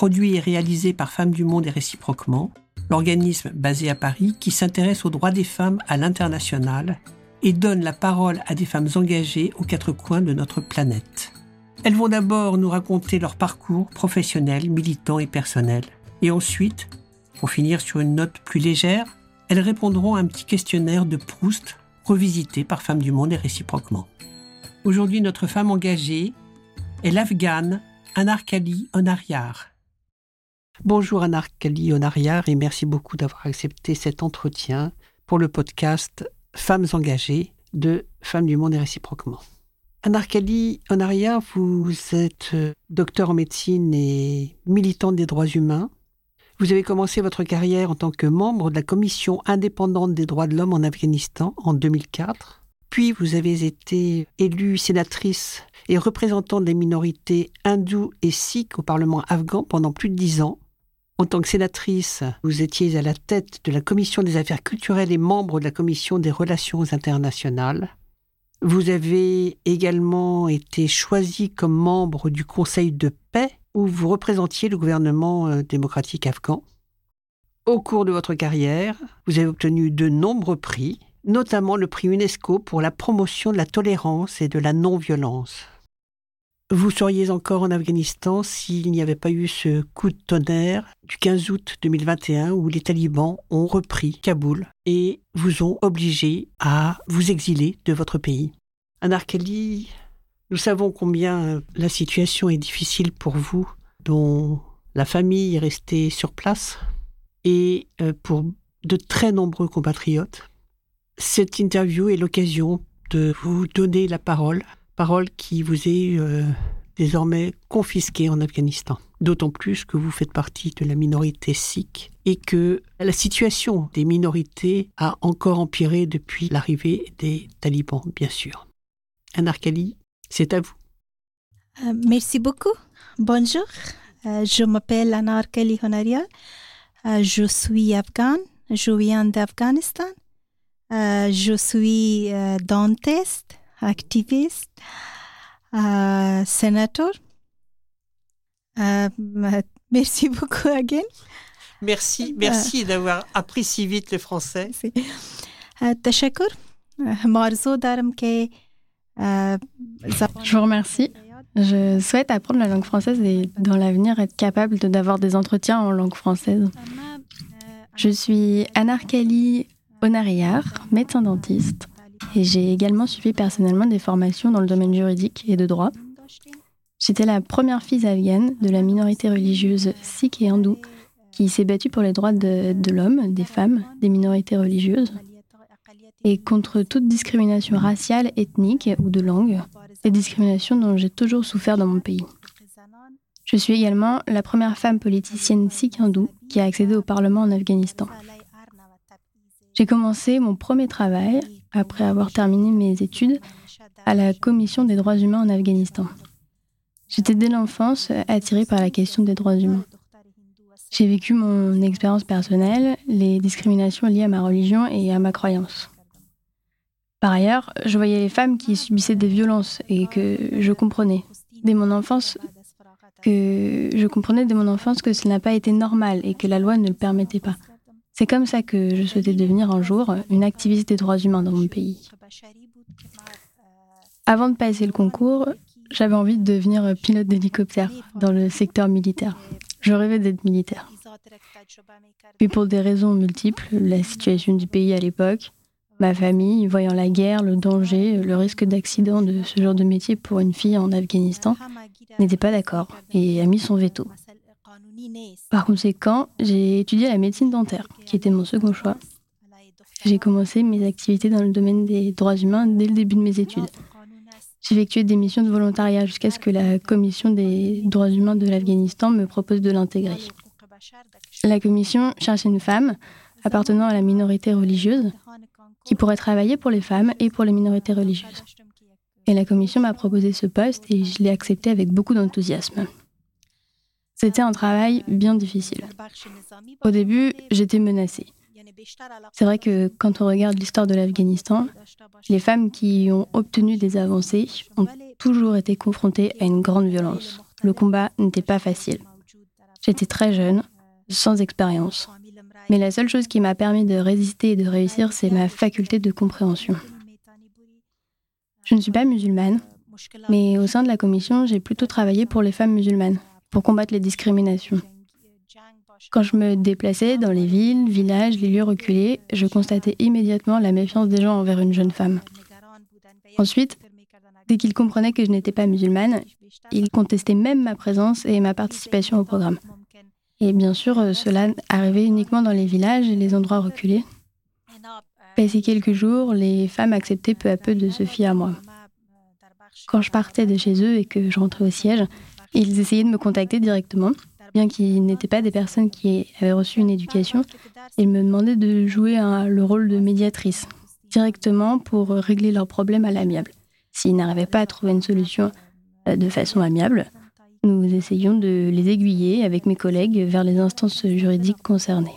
produit et réalisé par Femmes du Monde et réciproquement, l'organisme basé à Paris qui s'intéresse aux droits des femmes à l'international et donne la parole à des femmes engagées aux quatre coins de notre planète. Elles vont d'abord nous raconter leur parcours professionnel, militant et personnel. Et ensuite, pour finir sur une note plus légère, elles répondront à un petit questionnaire de Proust revisité par Femmes du Monde et réciproquement. Aujourd'hui, notre femme engagée est l'Afghane Anarkali Onariar. Bonjour Anarkali Onariar et merci beaucoup d'avoir accepté cet entretien pour le podcast Femmes engagées de Femmes du Monde et réciproquement. Anarkali Onariar, vous êtes docteur en médecine et militante des droits humains. Vous avez commencé votre carrière en tant que membre de la Commission indépendante des droits de l'homme en Afghanistan en 2004. Puis vous avez été élue sénatrice et représentante des minorités hindoues et sikhs au Parlement afghan pendant plus de dix ans. En tant que sénatrice, vous étiez à la tête de la Commission des affaires culturelles et membre de la Commission des relations internationales. Vous avez également été choisi comme membre du Conseil de paix où vous représentiez le gouvernement euh, démocratique afghan. Au cours de votre carrière, vous avez obtenu de nombreux prix, notamment le prix UNESCO pour la promotion de la tolérance et de la non-violence. Vous seriez encore en Afghanistan s'il n'y avait pas eu ce coup de tonnerre du 15 août 2021 où les talibans ont repris Kaboul et vous ont obligé à vous exiler de votre pays. Anarkali, nous savons combien la situation est difficile pour vous, dont la famille est restée sur place, et euh, pour de très nombreux compatriotes. Cette interview est l'occasion de vous donner la parole, parole qui vous est euh, désormais confisquée en Afghanistan. D'autant plus que vous faites partie de la minorité sikh et que la situation des minorités a encore empiré depuis l'arrivée des talibans, bien sûr. Anarkali, c'est à vous. Euh, merci beaucoup. Bonjour. Euh, je m'appelle Anarkali Honaria. Euh, je suis afghane. Je viens d'Afghanistan. je suis dentiste, activiste, euh, sénateur. Euh, merci beaucoup, Hagen. Merci, merci euh, d'avoir appris si vite le français. Je vous remercie. Je souhaite apprendre la langue française et dans l'avenir être capable d'avoir des entretiens en langue française. Je suis Anarkali Onariar, médecin dentiste et j'ai également suivi personnellement des formations dans le domaine juridique et de droit. J'étais la première fille afghane de la minorité religieuse sikh et hindoue qui s'est battue pour les droits de, de l'homme, des femmes, des minorités religieuses et contre toute discrimination raciale, ethnique ou de langue, des discriminations dont j'ai toujours souffert dans mon pays. Je suis également la première femme politicienne sikh hindoue qui a accédé au Parlement en Afghanistan. J'ai commencé mon premier travail, après avoir terminé mes études, à la Commission des droits humains en Afghanistan. J'étais dès l'enfance attirée par la question des droits humains. J'ai vécu mon expérience personnelle, les discriminations liées à ma religion et à ma croyance. Par ailleurs, je voyais les femmes qui subissaient des violences et que je comprenais dès mon enfance que je comprenais dès mon enfance que ce n'a pas été normal et que la loi ne le permettait pas. C'est comme ça que je souhaitais devenir un jour une activiste des droits humains dans mon pays. Avant de passer le concours, j'avais envie de devenir pilote d'hélicoptère dans le secteur militaire. Je rêvais d'être militaire. Puis pour des raisons multiples, la situation du pays à l'époque, Ma famille, voyant la guerre, le danger, le risque d'accident de ce genre de métier pour une fille en Afghanistan, n'était pas d'accord et a mis son veto. Par conséquent, j'ai étudié la médecine dentaire, qui était mon second choix. J'ai commencé mes activités dans le domaine des droits humains dès le début de mes études. J'ai effectué des missions de volontariat jusqu'à ce que la Commission des droits humains de l'Afghanistan me propose de l'intégrer. La commission cherchait une femme appartenant à la minorité religieuse qui pourrait travailler pour les femmes et pour les minorités religieuses. Et la commission m'a proposé ce poste et je l'ai accepté avec beaucoup d'enthousiasme. C'était un travail bien difficile. Au début, j'étais menacée. C'est vrai que quand on regarde l'histoire de l'Afghanistan, les femmes qui ont obtenu des avancées ont toujours été confrontées à une grande violence. Le combat n'était pas facile. J'étais très jeune, sans expérience. Mais la seule chose qui m'a permis de résister et de réussir, c'est ma faculté de compréhension. Je ne suis pas musulmane, mais au sein de la commission, j'ai plutôt travaillé pour les femmes musulmanes, pour combattre les discriminations. Quand je me déplaçais dans les villes, villages, les lieux reculés, je constatais immédiatement la méfiance des gens envers une jeune femme. Ensuite, dès qu'ils comprenaient que je n'étais pas musulmane, ils contestaient même ma présence et ma participation au programme. Et bien sûr, euh, cela arrivait uniquement dans les villages et les endroits reculés. Passé quelques jours, les femmes acceptaient peu à peu de se fier à moi. Quand je partais de chez eux et que je rentrais au siège, ils essayaient de me contacter directement bien qu'ils n'étaient pas des personnes qui avaient reçu une éducation, ils me demandaient de jouer le rôle de médiatrice, directement pour régler leurs problèmes à l'amiable. S'ils n'arrivaient pas à trouver une solution euh, de façon amiable, nous essayions de les aiguiller avec mes collègues vers les instances juridiques concernées.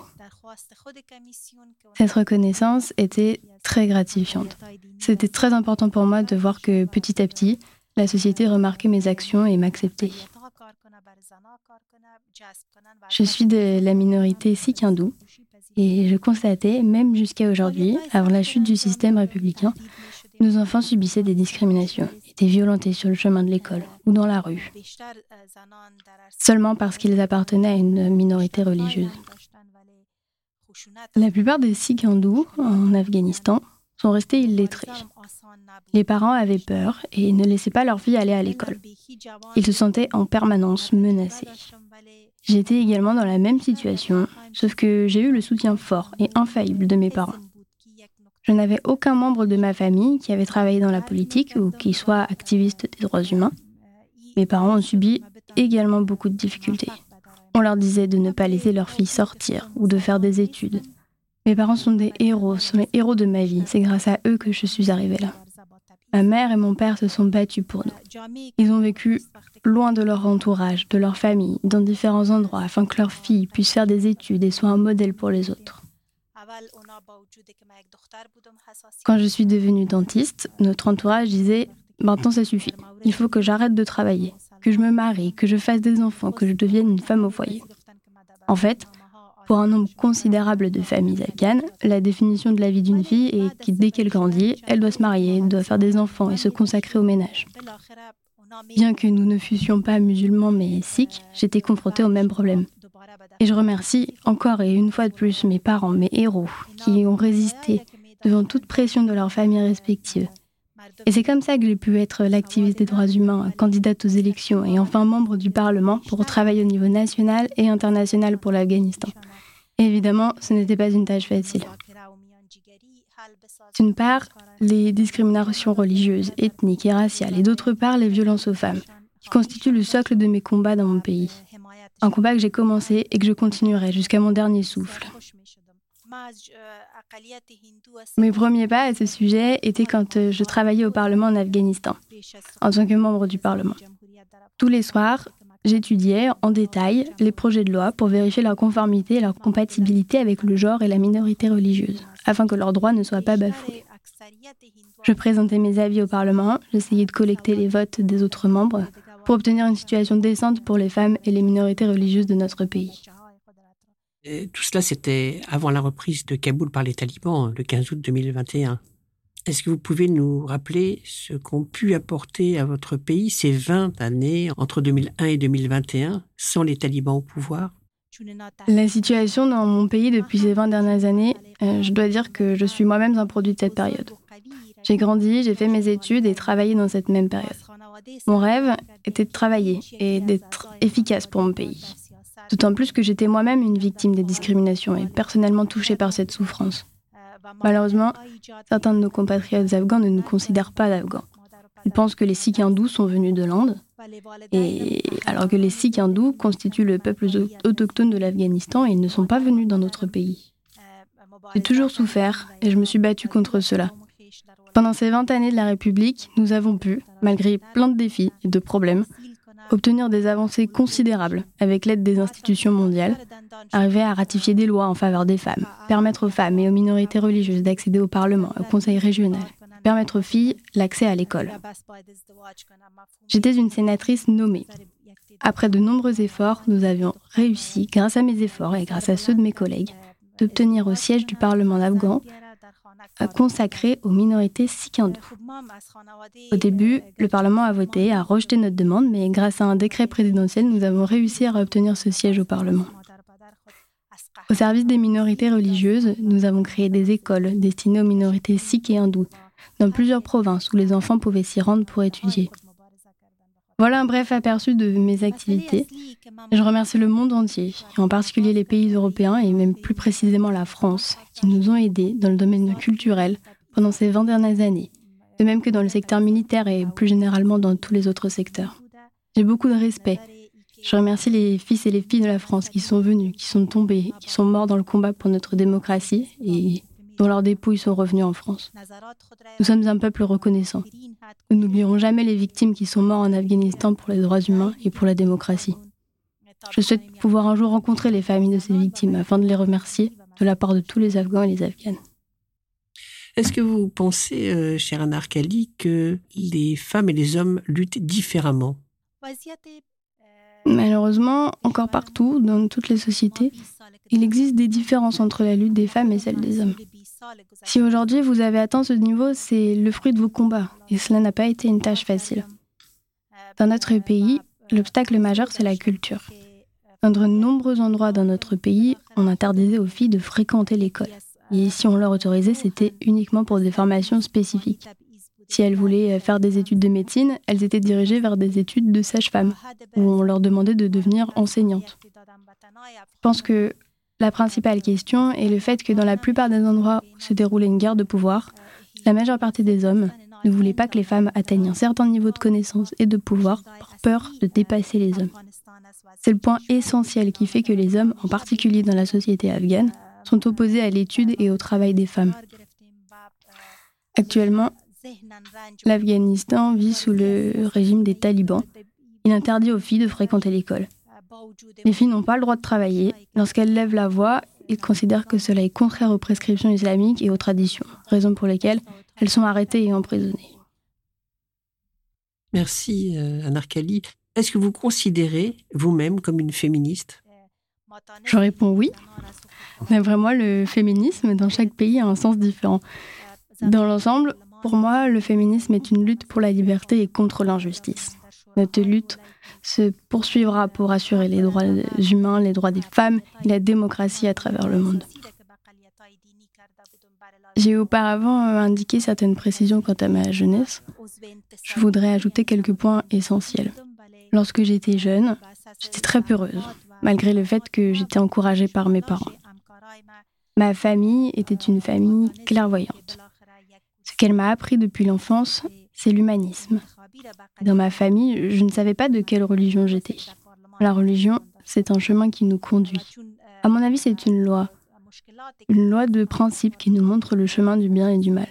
Cette reconnaissance était très gratifiante. C'était très important pour moi de voir que petit à petit, la société remarquait mes actions et m'acceptait. Je suis de la minorité sikh hindoue et je constatais, même jusqu'à aujourd'hui, avant la chute du système républicain, nos enfants subissaient des discriminations, étaient violentés sur le chemin de l'école ou dans la rue, seulement parce qu'ils appartenaient à une minorité religieuse. La plupart des Sikhs hindous en Afghanistan sont restés illettrés. Les parents avaient peur et ne laissaient pas leur fille aller à l'école. Ils se sentaient en permanence menacés. J'étais également dans la même situation, sauf que j'ai eu le soutien fort et infaillible de mes parents. Je n'avais aucun membre de ma famille qui avait travaillé dans la politique ou qui soit activiste des droits humains. Mes parents ont subi également beaucoup de difficultés. On leur disait de ne pas laisser leur fille sortir ou de faire des études. Mes parents sont des héros, sont les héros de ma vie. C'est grâce à eux que je suis arrivée là. Ma mère et mon père se sont battus pour nous. Ils ont vécu loin de leur entourage, de leur famille, dans différents endroits, afin que leur fille puisse faire des études et soit un modèle pour les autres. Quand je suis devenue dentiste, notre entourage disait Maintenant ça suffit, il faut que j'arrête de travailler, que je me marie, que je fasse des enfants, que je devienne une femme au foyer. En fait, pour un nombre considérable de familles afghanes, la définition de la vie d'une fille est que dès qu'elle grandit, elle doit se marier, doit faire des enfants et se consacrer au ménage. Bien que nous ne fussions pas musulmans mais sikhs, j'étais confrontée au même problème. Et je remercie encore et une fois de plus mes parents, mes héros, qui ont résisté devant toute pression de leurs familles respectives. Et c'est comme ça que j'ai pu être l'activiste des droits humains, candidate aux élections et enfin membre du Parlement pour travailler au niveau national et international pour l'Afghanistan. Évidemment, ce n'était pas une tâche facile. D'une part, les discriminations religieuses, ethniques et raciales, et d'autre part, les violences aux femmes, qui constituent le socle de mes combats dans mon pays. Un combat que j'ai commencé et que je continuerai jusqu'à mon dernier souffle. Mes premiers pas à ce sujet étaient quand euh, je travaillais au Parlement en Afghanistan, en tant que membre du Parlement. Tous les soirs, j'étudiais en détail les projets de loi pour vérifier leur conformité et leur compatibilité avec le genre et la minorité religieuse, afin que leurs droits ne soient pas bafoués. Je présentais mes avis au Parlement, j'essayais de collecter les votes des autres membres pour obtenir une situation décente pour les femmes et les minorités religieuses de notre pays. tout cela, c'était avant la reprise de Kaboul par les talibans, le 15 août 2021. Est-ce que vous pouvez nous rappeler ce qu'ont pu apporter à votre pays ces 20 années entre 2001 et 2021 sans les talibans au pouvoir? La situation dans mon pays depuis ces 20 dernières années, euh, je dois dire que je suis moi-même un produit de cette période. J'ai grandi, j'ai fait mes études et travaillé dans cette même période. Mon rêve était de travailler et d'être efficace pour mon pays. D'autant plus que j'étais moi-même une victime des discriminations et personnellement touchée par cette souffrance. Malheureusement, certains de nos compatriotes afghans ne nous considèrent pas d'Afghans. Ils pensent que les Sikhs hindous sont venus de l'Inde, Et alors que les Sikhs hindous constituent le peuple autochtone de l'Afghanistan, ils ne sont pas venus dans notre pays. J'ai toujours souffert et je me suis battue contre cela. Pendant ces 20 années de la République, nous avons pu, malgré plein de défis et de problèmes, obtenir des avancées considérables avec l'aide des institutions mondiales, arriver à ratifier des lois en faveur des femmes, permettre aux femmes et aux minorités religieuses d'accéder au Parlement, au Conseil régional, permettre aux filles l'accès à l'école. J'étais une sénatrice nommée. Après de nombreux efforts, nous avions réussi, grâce à mes efforts et grâce à ceux de mes collègues, d'obtenir au siège du Parlement afghan consacré aux minorités sikh Au début, le Parlement a voté, a rejeté notre demande, mais grâce à un décret présidentiel, nous avons réussi à obtenir ce siège au Parlement. Au service des minorités religieuses, nous avons créé des écoles destinées aux minorités sikh et hindoues, dans plusieurs provinces où les enfants pouvaient s'y rendre pour étudier. Voilà un bref aperçu de mes activités. Je remercie le monde entier, et en particulier les pays européens et même plus précisément la France, qui nous ont aidés dans le domaine culturel pendant ces 20 dernières années, de même que dans le secteur militaire et plus généralement dans tous les autres secteurs. J'ai beaucoup de respect. Je remercie les fils et les filles de la France qui sont venus, qui sont tombés, qui sont morts dans le combat pour notre démocratie et dont leurs dépouilles sont revenus en France. Nous sommes un peuple reconnaissant. Nous n'oublierons jamais les victimes qui sont mortes en Afghanistan pour les droits humains et pour la démocratie. Je souhaite pouvoir un jour rencontrer les familles de ces victimes afin de les remercier de la part de tous les Afghans et les Afghanes. Est-ce que vous pensez, euh, cher Anar Kali, que les femmes et les hommes luttent différemment? Malheureusement, encore partout, dans toutes les sociétés, il existe des différences entre la lutte des femmes et celle des hommes. Si aujourd'hui vous avez atteint ce niveau, c'est le fruit de vos combats, et cela n'a pas été une tâche facile. Dans notre pays, l'obstacle majeur, c'est la culture. Dans de nombreux endroits dans notre pays, on interdisait aux filles de fréquenter l'école. Et si on leur autorisait, c'était uniquement pour des formations spécifiques. Si elles voulaient faire des études de médecine, elles étaient dirigées vers des études de sage-femme, où on leur demandait de devenir enseignantes. Je pense que la principale question est le fait que dans la plupart des endroits où se déroulait une guerre de pouvoir, la majeure partie des hommes ne voulaient pas que les femmes atteignent un certain niveau de connaissance et de pouvoir par peur de dépasser les hommes. C'est le point essentiel qui fait que les hommes, en particulier dans la société afghane, sont opposés à l'étude et au travail des femmes. Actuellement, l'Afghanistan vit sous le régime des talibans. Il interdit aux filles de fréquenter l'école. Les filles n'ont pas le droit de travailler. Lorsqu'elles lèvent la voix, ils considèrent que cela est contraire aux prescriptions islamiques et aux traditions, raison pour lesquelles elles sont arrêtées et emprisonnées. Merci, euh, Anarkali. Est-ce que vous considérez vous-même comme une féministe? Je réponds oui. Mais vraiment, le féminisme dans chaque pays a un sens différent. Dans l'ensemble, pour moi, le féminisme est une lutte pour la liberté et contre l'injustice. Notre lutte se poursuivra pour assurer les droits humains, les droits des femmes et la démocratie à travers le monde. J'ai auparavant euh, indiqué certaines précisions quant à ma jeunesse. Je voudrais ajouter quelques points essentiels. Lorsque j'étais jeune, j'étais très peureuse, malgré le fait que j'étais encouragée par mes parents. Ma famille était une famille clairvoyante. Qu'elle m'a appris depuis l'enfance, c'est l'humanisme. Dans ma famille, je ne savais pas de quelle religion j'étais. La religion, c'est un chemin qui nous conduit. À mon avis, c'est une loi. Une loi de principe qui nous montre le chemin du bien et du mal.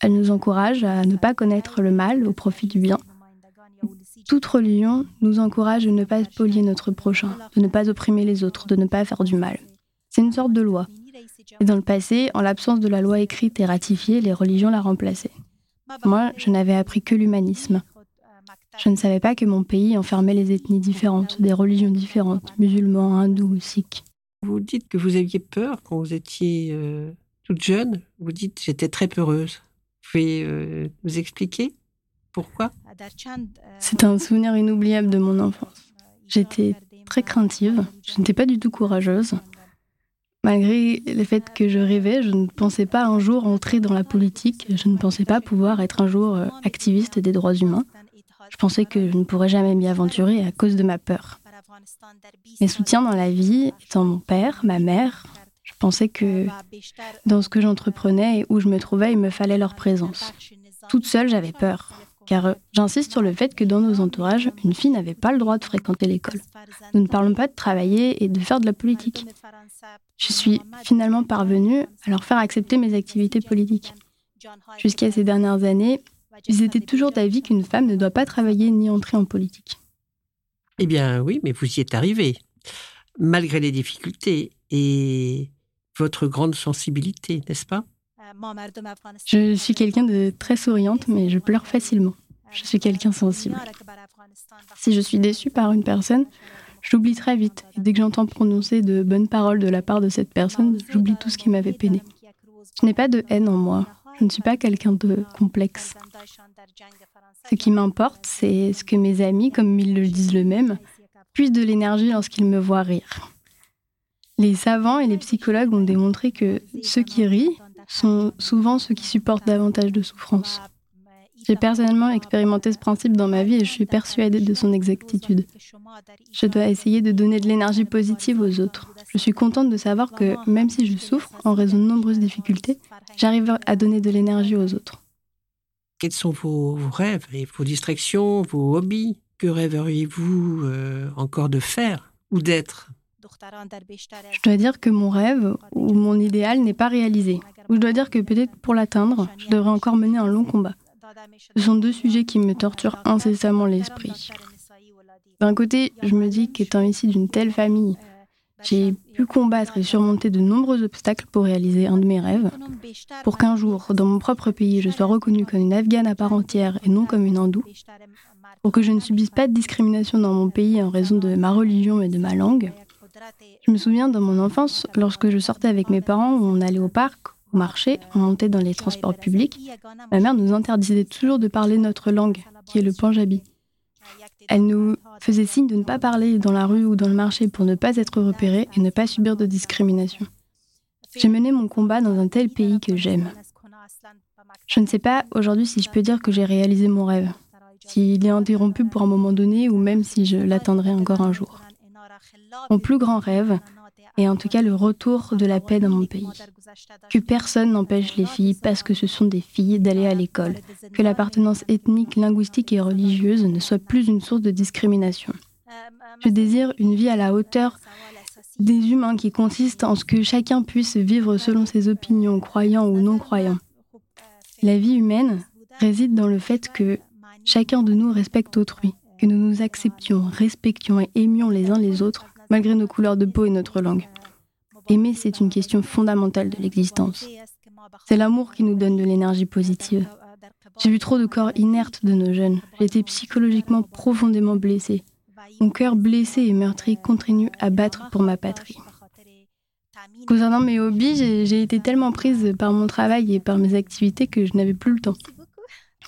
Elle nous encourage à ne pas connaître le mal au profit du bien. Toute religion nous encourage de ne pas spolier notre prochain, de ne pas opprimer les autres, de ne pas faire du mal. C'est une sorte de loi. Et dans le passé, en l'absence de la loi écrite et ratifiée, les religions la remplaçaient. Moi, je n'avais appris que l'humanisme. Je ne savais pas que mon pays enfermait les ethnies différentes, des religions différentes, musulmans, hindous, sikhs. Vous dites que vous aviez peur quand vous étiez euh, toute jeune. Vous dites j'étais très peureuse. Vous pouvez euh, vous expliquer pourquoi? C'est un souvenir inoubliable de mon enfance. J'étais très craintive. Je n'étais pas du tout courageuse. Malgré le fait que je rêvais, je ne pensais pas un jour entrer dans la politique, je ne pensais pas pouvoir être un jour euh, activiste des droits humains. Je pensais que je ne pourrais jamais m'y aventurer à cause de ma peur. Mes soutiens dans la vie étant mon père, ma mère, je pensais que dans ce que j'entreprenais et où je me trouvais, il me fallait leur présence. Toute seule, j'avais peur. Car j'insiste sur le fait que dans nos entourages, une fille n'avait pas le droit de fréquenter l'école. Nous ne parlons pas de travailler et de faire de la politique. Je suis finalement parvenue à leur faire accepter mes activités politiques. Jusqu'à ces dernières années, ils étaient toujours d'avis qu'une femme ne doit pas travailler ni entrer en politique. Eh bien oui, mais vous y êtes arrivé, malgré les difficultés et votre grande sensibilité, n'est-ce pas? Je suis quelqu'un de très souriante, mais je pleure facilement. Je suis quelqu'un sensible. Si je suis déçue par une personne, je l'oublie très vite. Et dès que j'entends prononcer de bonnes paroles de la part de cette personne, j'oublie tout ce qui m'avait peiné. Je n'ai pas de haine en moi. Je ne suis pas quelqu'un de complexe. Ce qui m'importe, c'est ce que mes amis, comme ils le disent eux-mêmes, puissent de l'énergie lorsqu'ils me voient rire. Les savants et les psychologues ont démontré que ceux qui rient sont souvent ceux qui supportent davantage de souffrance. J'ai personnellement expérimenté ce principe dans ma vie et je suis persuadée de son exactitude. Je dois essayer de donner de l'énergie positive aux autres. Je suis contente de savoir que même si je souffre en raison de nombreuses difficultés, j'arrive à donner de l'énergie aux autres. Quels sont vos rêves et vos distractions, vos hobbies? Que rêveriez-vous euh, encore de faire ou d'être? Je dois dire que mon rêve ou mon idéal n'est pas réalisé. Ou je dois dire que peut-être pour l'atteindre, je devrais encore mener un long combat. Ce sont deux sujets qui me torturent incessamment l'esprit. D'un côté, je me dis qu'étant ici d'une telle famille, j'ai pu combattre et surmonter de nombreux obstacles pour réaliser un de mes rêves, pour qu'un jour, dans mon propre pays, je sois reconnue comme une Afghane à part entière et non comme une hindoue, pour que je ne subisse pas de discrimination dans mon pays en raison de ma religion et de ma langue. Je me souviens dans mon enfance, lorsque je sortais avec mes parents, on allait au parc au marché, on montait dans les transports publics, ma mère nous interdisait toujours de parler notre langue, qui est le panjabi. Elle nous faisait signe de ne pas parler dans la rue ou dans le marché pour ne pas être repérée et ne pas subir de discrimination. J'ai mené mon combat dans un tel pays que j'aime. Je ne sais pas aujourd'hui si je peux dire que j'ai réalisé mon rêve, s'il est interrompu pour un moment donné ou même si je l'atteindrai encore un jour. Mon plus grand rêve, et en tout cas le retour de la paix dans mon pays. Que personne n'empêche les filles, parce que ce sont des filles, d'aller à l'école. Que l'appartenance ethnique, linguistique et religieuse ne soit plus une source de discrimination. Je désire une vie à la hauteur des humains qui consiste en ce que chacun puisse vivre selon ses opinions, croyants ou non croyants. La vie humaine réside dans le fait que chacun de nous respecte autrui, que nous nous acceptions, respections et aimions les uns les autres malgré nos couleurs de peau et notre langue. Aimer, c'est une question fondamentale de l'existence. C'est l'amour qui nous donne de l'énergie positive. J'ai vu trop de corps inertes de nos jeunes. Été psychologiquement profondément blessée. Mon cœur blessé et meurtri continue à battre pour ma patrie. Concernant mes hobbies, j'ai été tellement prise par mon travail et par mes activités que je n'avais plus le temps.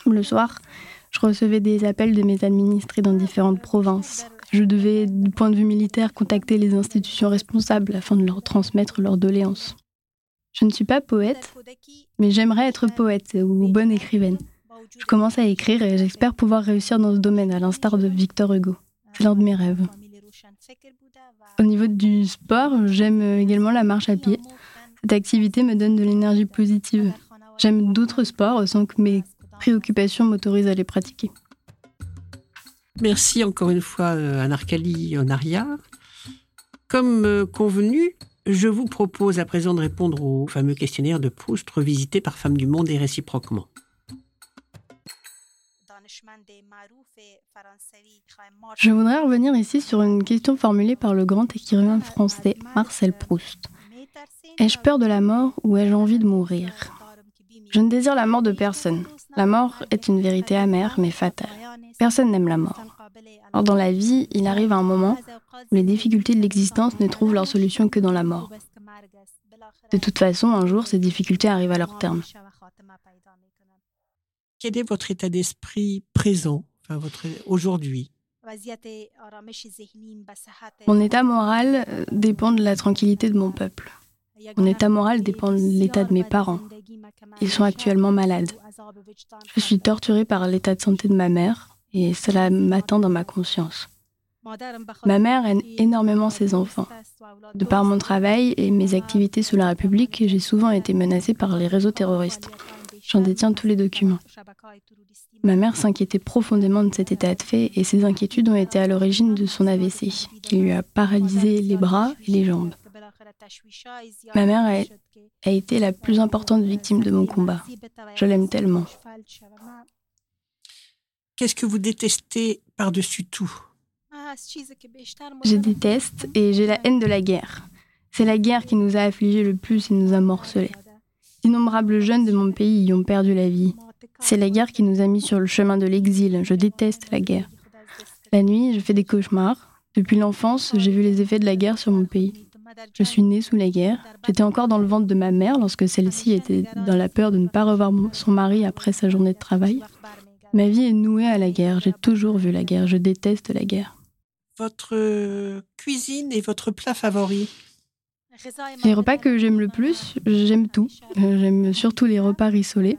Le soir, recevais des appels de mes administrés dans différentes provinces. Je devais, du point de vue militaire, contacter les institutions responsables afin de leur transmettre leurs doléances. Je ne suis pas poète, mais j'aimerais être poète ou bonne écrivaine. Je commence à écrire et j'espère pouvoir réussir dans ce domaine, à l'instar de Victor Hugo. C'est l'un de mes rêves. Au niveau du sport, j'aime également la marche à pied. Cette activité me donne de l'énergie positive. J'aime d'autres sports sans que mes préoccupations m'autorisent à les pratiquer. Merci encore une fois, euh, Anarkali Onaria. Comme euh, convenu, je vous propose à présent de répondre au fameux questionnaire de Proust revisité par Femmes du Monde et réciproquement. Je voudrais revenir ici sur une question formulée par le grand écrivain français Marcel Proust. Ai-je peur de la mort ou ai-je envie de mourir? Je ne désire la mort de personne. La mort est une vérité amère mais fatale. Personne n'aime la mort. Or, dans la vie, il arrive un moment où les difficultés de l'existence ne trouvent leur solution que dans la mort. De toute façon, un jour, ces difficultés arrivent à leur terme. Quel est votre état d'esprit présent, enfin votre aujourd'hui? Mon état moral euh, dépend de la tranquillité de mon peuple. Mon état moral dépend de l'état de mes parents. Ils sont actuellement malades. Je suis torturée par l'état de santé de ma mère, et cela m'attend dans ma conscience. Ma mère aime énormément ses enfants. De par mon travail et mes activités sous la République, j'ai souvent été menacée par les réseaux terroristes. J'en détiens tous les documents. Ma mère s'inquiétait profondément de cet état de fait et ces inquiétudes ont été à l'origine de son AVC, qui lui a paralysé les bras et les jambes. Ma mère a, a été la plus importante victime de mon combat. Je l'aime tellement. Qu'est-ce que vous détestez par-dessus tout? Je déteste et j'ai la haine de la guerre. C'est la guerre qui nous a affligés le plus et nous a morcelés. D'innombrables jeunes de mon pays y ont perdu la vie. C'est la guerre qui nous a mis sur le chemin de l'exil. Je déteste la guerre. La nuit, je fais des cauchemars. Depuis l'enfance, j'ai vu les effets de la guerre sur mon pays. Je suis née sous la guerre. J'étais encore dans le ventre de ma mère lorsque celle-ci était dans la peur de ne pas revoir son mari après sa journée de travail. Ma vie est nouée à la guerre. J'ai toujours vu la guerre. Je déteste la guerre. Votre cuisine et votre plat favori Les repas que j'aime le plus, j'aime tout. J'aime surtout les repas rissolés.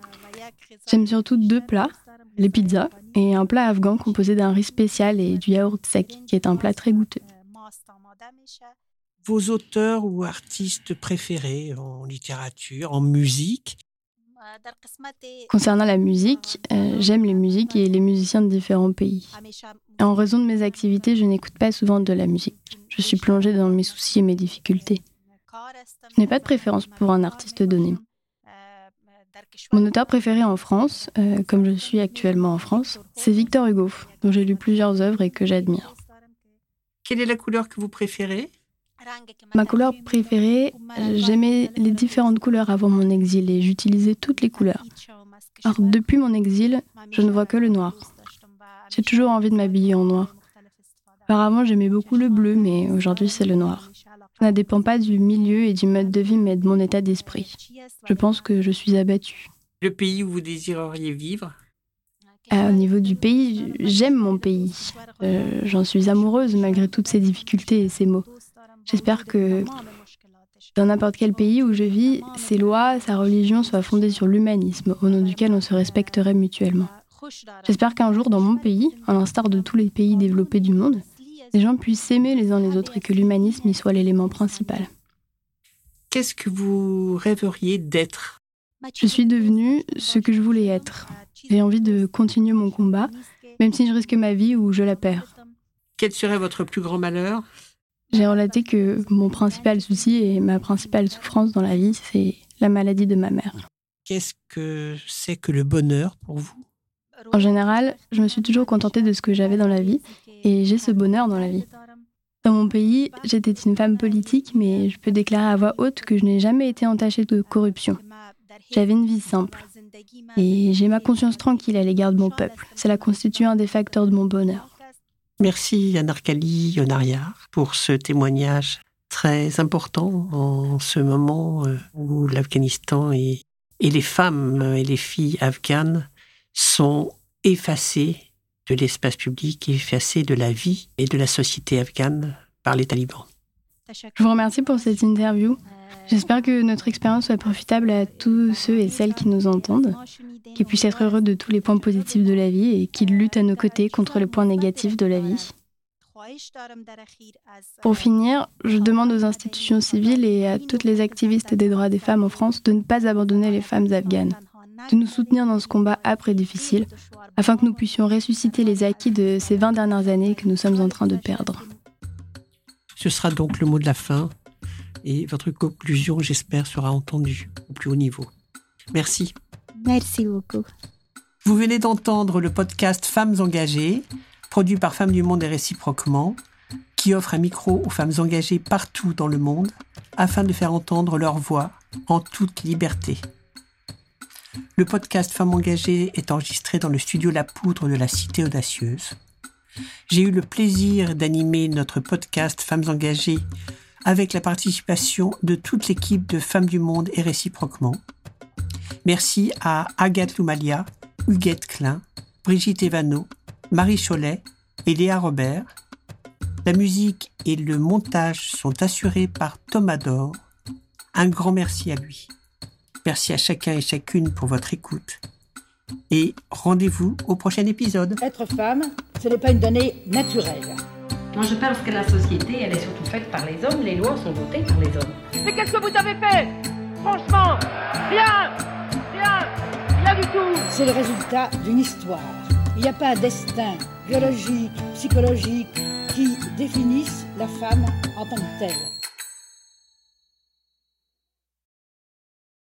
J'aime surtout deux plats, les pizzas et un plat afghan composé d'un riz spécial et du yaourt sec, qui est un plat très goûteux. Vos auteurs ou artistes préférés en littérature, en musique? Concernant la musique, euh, j'aime les musiques et les musiciens de différents pays. En raison de mes activités, je n'écoute pas souvent de la musique. Je suis plongée dans mes soucis et mes difficultés. Je n'ai pas de préférence pour un artiste donné. Mon auteur préféré en France, euh, comme je suis actuellement en France, c'est Victor Hugo, dont j'ai lu plusieurs œuvres et que j'admire. Quelle est la couleur que vous préférez? Ma couleur préférée, j'aimais les différentes couleurs avant mon exil et j'utilisais toutes les couleurs. Alors depuis mon exil, je ne vois que le noir. J'ai toujours envie de m'habiller en noir. Auparavant, j'aimais beaucoup le bleu, mais aujourd'hui, c'est le noir. Ça ne dépend pas du milieu et du mode de vie, mais de mon état d'esprit. Je pense que je suis abattue. Le pays où vous désireriez vivre? Au niveau du pays, j'aime mon pays. Euh, J'en suis amoureuse malgré toutes ces difficultés et ces mots. J'espère que dans n'importe quel pays où je vis, ses lois, sa religion soient fondées sur l'humanisme, au nom duquel on se respecterait mutuellement. J'espère qu'un jour, dans mon pays, à l'instar de tous les pays développés du monde, les gens puissent s'aimer les uns les autres et que l'humanisme y soit l'élément principal. Qu'est-ce que vous rêveriez d'être? Je suis devenue ce que je voulais être. J'ai envie de continuer mon combat, même si je risque ma vie ou je la perds. Quel serait votre plus grand malheur? J'ai relaté que mon principal souci et ma principale souffrance dans la vie, c'est la maladie de ma mère. Qu'est-ce que c'est que le bonheur pour vous? En général, je me suis toujours contentée de ce que j'avais dans la vie et j'ai ce bonheur dans la vie. Dans mon pays, j'étais une femme politique, mais je peux déclarer à voix haute que je n'ai jamais été entachée de corruption. J'avais une vie simple. Et j'ai ma conscience tranquille à l'égard de mon peuple. Cela constitue un des facteurs de mon bonheur. Merci Anarkali Yonariar pour ce témoignage très important en ce moment euh, où l'Afghanistan et, et les femmes et les filles afghanes sont effacées de l'espace public, effacées de la vie et de la société afghane par les talibans. Je vous remercie pour cette interview. J'espère que notre expérience soit profitable à tous ceux et celles qui nous entendent, qu'ils puissent être heureux de tous les points positifs de la vie et qu'ils luttent à nos côtés contre les points négatifs de la vie. Pour finir, je demande aux institutions civiles et à toutes les activistes des droits des femmes en France de ne pas abandonner les femmes afghanes, de nous soutenir dans ce combat âpre et difficile, afin que nous puissions ressusciter les acquis de ces 20 dernières années que nous sommes en train de perdre. Ce sera donc le mot de la fin et votre conclusion, j'espère, sera entendue au plus haut niveau. Merci. Merci beaucoup. Vous venez d'entendre le podcast Femmes engagées, produit par Femmes du Monde et réciproquement, qui offre un micro aux femmes engagées partout dans le monde afin de faire entendre leur voix en toute liberté. Le podcast Femmes engagées est enregistré dans le studio La Poudre de la Cité Audacieuse. J'ai eu le plaisir d'animer notre podcast Femmes engagées avec la participation de toute l'équipe de Femmes du Monde et réciproquement. Merci à Agathe Loumalia, Huguette Klein, Brigitte Evano, Marie Cholet et Léa Robert. La musique et le montage sont assurés par Thomas Dor. Un grand merci à lui. Merci à chacun et chacune pour votre écoute. Et rendez-vous au prochain épisode. Être femme, ce n'est pas une donnée naturelle. Moi, je pense que la société, elle est surtout faite par les hommes. Les lois sont votées par les hommes. Mais qu'est-ce que vous avez fait? Franchement, rien Rien Rien du tout C'est le résultat d'une histoire. Il n'y a pas un destin biologique, psychologique qui définisse la femme en tant que telle.